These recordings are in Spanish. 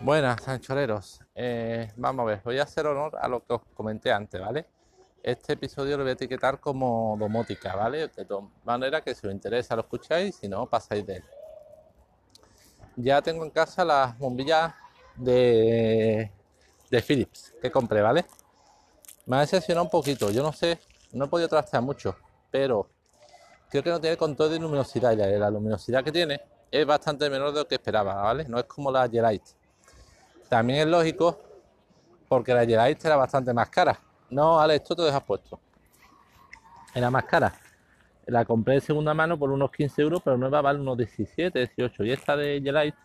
Buenas, sanchoreros. Eh, vamos a ver, voy a hacer honor a lo que os comenté antes, ¿vale? Este episodio lo voy a etiquetar como domótica, ¿vale? De todas maneras que si os interesa lo escucháis, si no, pasáis de él. Ya tengo en casa las bombillas de, Philips que compré, ¿vale? Me ha decepcionado un poquito, yo no sé, no he podido trastear mucho, pero creo que no tiene control de luminosidad y la, luminosidad que tiene es bastante menor de lo que esperaba, ¿vale? No es como la Gelite. También es lógico porque la Gelite era bastante más cara. No, Ale, esto te dejas puesto. Era más cara. La compré de segunda mano por unos 15 euros, pero nueva vale unos 17, 18. Y esta de Gelite,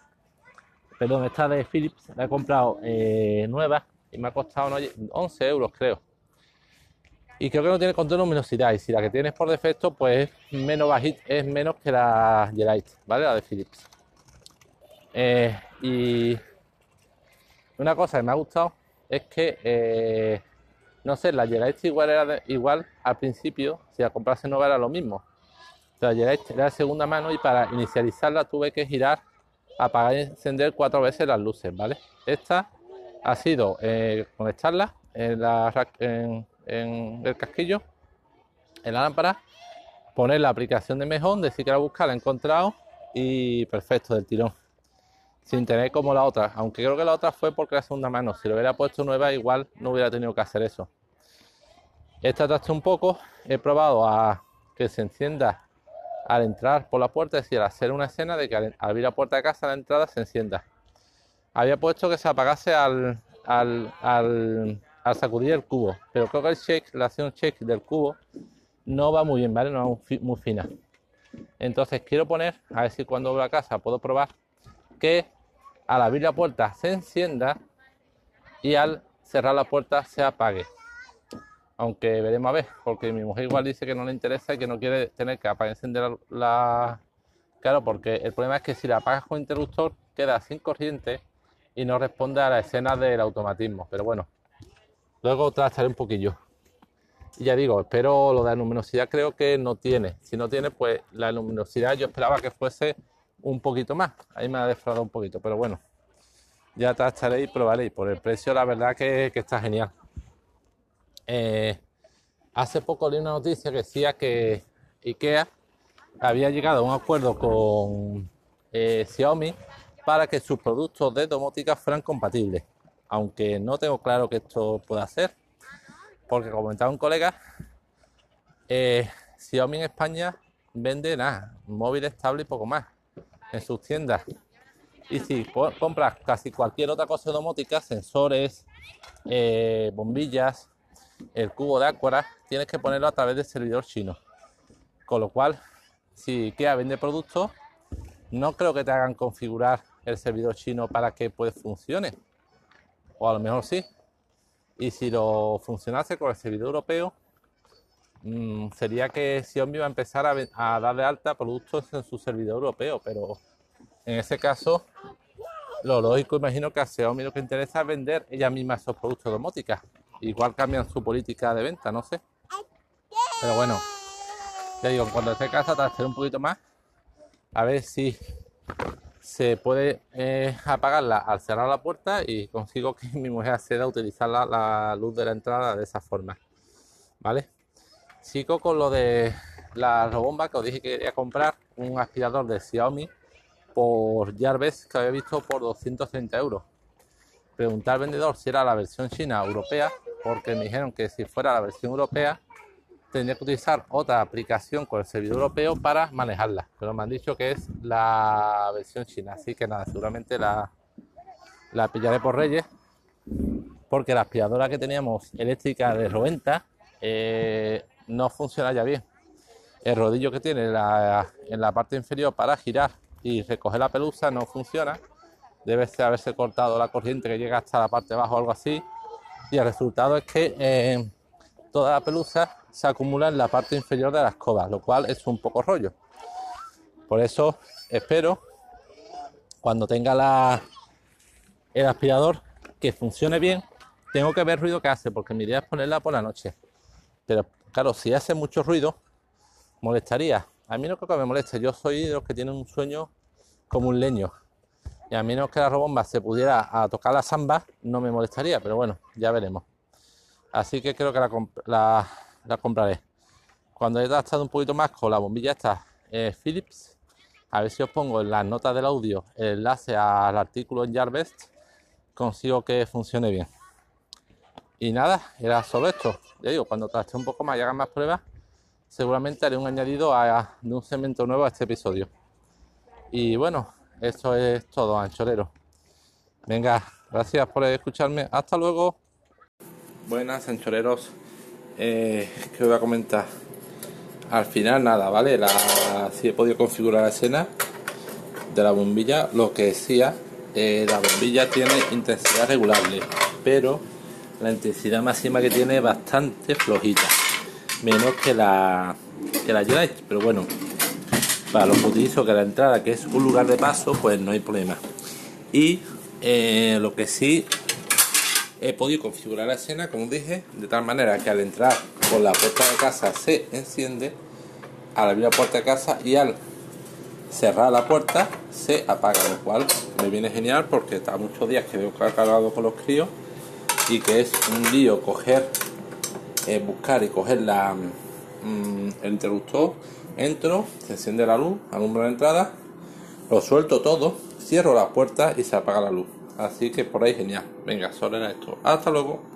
perdón, esta de Philips, la he comprado eh, nueva y me ha costado 11 euros, creo. Y creo que no tiene control de luminosidad. Y si la que tienes por defecto, pues es menos bajita, es menos que la Gelite, ¿vale? La de Philips. Eh, y una cosa que me ha gustado es que, eh, no sé, la Gelite igual era igual al principio, si la comprase nueva era lo mismo. La Gelite era de segunda mano y para inicializarla tuve que girar, apagar y encender cuatro veces las luces, ¿vale? Esta ha sido eh, conectarla en la, en, el casquillo, en la lámpara, poner la aplicación de mejón, decir que la buscar, la he encontrado y perfecto del tirón. Sin tener como la otra, aunque creo que la otra fue porque la segunda mano. Si lo hubiera puesto nueva, igual no hubiera tenido que hacer eso. Esta tacha un poco, he probado a que se encienda al entrar por la puerta, es decir, hacer una escena de que al abrir la puerta de casa, la entrada se encienda. Había puesto que se apagase al, al, al sacudir el cubo. Pero creo que el shake, la acción shake del cubo no va muy bien, ¿vale? No es muy fina. Entonces quiero poner, a ver si cuando voy a casa puedo probar que al abrir la puerta se encienda y al cerrar la puerta se apague. Aunque veremos a ver, porque mi mujer igual dice que no le interesa y que no quiere tener que apagar encender la... Claro, porque el problema es que si la apagas con interruptor queda sin corriente y no responde a la escena del automatismo. Pero bueno, Luego trataré un poquillo. Y ya digo, espero lo de la luminosidad creo que no tiene. Si no tiene, pues la luminosidad yo esperaba que fuese un poquito más. Ahí me ha defraudado un poquito, pero bueno. Ya tacharé y probaré. Y por el precio, la verdad que, está genial. Eh, hace poco leí una noticia que decía que IKEA había llegado a un acuerdo con eh, Xiaomi para que sus productos de domótica fueran compatibles aunque no tengo claro que esto pueda ser, porque como comentaba un colega, eh, Xiaomi en España vende nada, móvil estable y poco más en sus tiendas. Y si compras casi cualquier otra cosa domótica, sensores, eh, bombillas, el cubo de Aquara, tienes que ponerlo a través del servidor chino. Con lo cual, si IKEA vende productos, no creo que te hagan configurar el servidor chino para que pues funcione o a lo mejor sí. Y si lo funcionase con el servidor europeo, mm, sería que Xiaomi va a empezar a, a darle alta productos en su servidor europeo, pero en ese caso, lo lógico, imagino que a Xiaomi lo que interesa es vender ella misma esos productos de domótica. Igual cambian su política de venta, no sé. Pero bueno, ya digo, cuando esté casa, trataré un poquito más. A ver si se puede eh, apagarla al cerrar la puerta y consigo que mi mujer acceda a utilizar la, luz de la entrada de esa forma. ¿Vale? Sigo con lo de la robomba que os dije que quería comprar un aspirador de Xiaomi por Jarvis que había visto por 230 euros. Pregunté al vendedor si era la versión china europea porque me dijeron que si fuera la versión europea tendría que utilizar otra aplicación con el servidor europeo para manejarla. Pero me han dicho que es la versión china, así que nada, seguramente la, la pillaré por Reyes, porque la aspiradora que teníamos eléctrica de Roventa eh, no funciona ya bien. El rodillo que tiene en la parte inferior para girar y recoger la pelusa no funciona. Debe haberse cortado la corriente que llega hasta la parte de abajo o algo así. Y el resultado es que eh, toda la pelusa se acumula en la parte inferior de la escoba, lo cual es un poco rollo. Por eso espero cuando tenga la, el aspirador que funcione bien. Tengo que ver ruido que hace, porque mi idea es ponerla por la noche. Pero claro, si hace mucho ruido, molestaría. A mí no creo que me moleste. Yo soy de los que tienen un sueño como un leño. Y a menos que la robomba se pudiera tocar la samba, no me molestaría, pero bueno, ya veremos. Así que creo que la, compraré. Cuando haya gastado un poquito más con la bombilla esta eh, Philips, a ver si os pongo en las notas del audio el enlace al artículo en Jarvest, consigo que funcione bien. Y nada, era solo esto. Ya digo, cuando traste un poco más y haga más pruebas, seguramente haré un añadido a, de un segmento nuevo a este episodio. Y bueno, eso es todo, anchorero. Venga, gracias por escucharme. Hasta luego. Buenas, anchoreros. Eh, ¿Qué os voy a comentar? Al final nada, ¿vale? Si he podido configurar la escena de la bombilla, lo que decía, eh, la bombilla tiene intensidad regulable, pero la intensidad máxima que tiene es bastante flojita, menos que la que la pero bueno, para lo que utilizo que la entrada, que es un lugar de paso, pues no hay problema. Y eh, lo que sí he podido configurar la escena, como dije, de tal manera que al entrar por la puerta de casa se enciende, al abrir la puerta de casa y al cerrar la puerta se apaga, lo cual me viene genial porque está muchos días que veo cargado con los críos y que es un lío coger, eh, buscar y coger la, mm, el interruptor, entro, se enciende la luz, alumbra la entrada, lo suelto todo, cierro la puerta y se apaga la luz. Así que por ahí genial. Venga, solo era esto. Hasta luego.